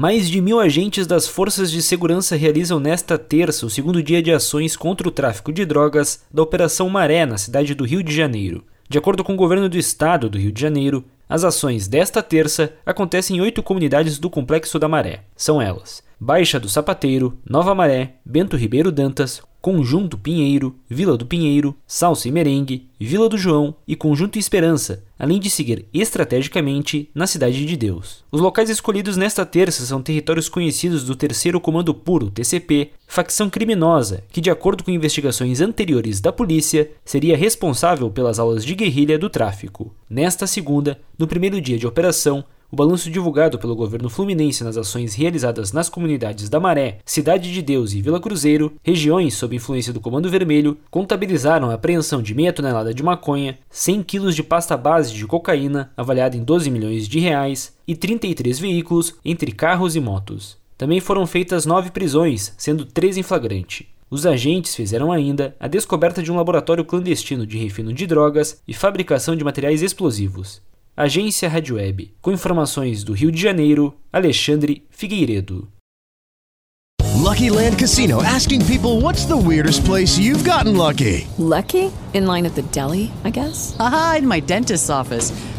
Mais de mil agentes das forças de segurança realizam nesta terça o segundo dia de ações contra o tráfico de drogas da Operação Maré, na cidade do Rio de Janeiro. De acordo com o governo do estado do Rio de Janeiro, as ações desta terça acontecem em oito comunidades do Complexo da Maré. São elas: Baixa do Sapateiro, Nova Maré, Bento Ribeiro Dantas, Conjunto Pinheiro, Vila do Pinheiro, Salsa e Merengue, Vila do João e Conjunto Esperança, além de seguir estrategicamente na Cidade de Deus. Os locais escolhidos nesta terça são territórios conhecidos do Terceiro Comando Puro, TCP, facção criminosa que, de acordo com investigações anteriores da polícia, seria responsável pelas aulas de guerrilha do tráfico. Nesta segunda, no primeiro dia de operação, o balanço divulgado pelo governo fluminense nas ações realizadas nas comunidades da Maré, Cidade de Deus e Vila Cruzeiro, regiões sob influência do Comando Vermelho, contabilizaram a apreensão de meia tonelada de maconha, 100 quilos de pasta base de cocaína, avaliada em 12 milhões de reais, e 33 veículos, entre carros e motos. Também foram feitas nove prisões, sendo três em flagrante. Os agentes fizeram ainda a descoberta de um laboratório clandestino de refino de drogas e fabricação de materiais explosivos. Agência Rádio Web. Com informações do Rio de Janeiro, Alexandre Figueiredo. Lucky Land Casino asking people what's the weirdest place you've gotten lucky? Lucky? In line at the deli, I guess? Aha, in my dentist's office.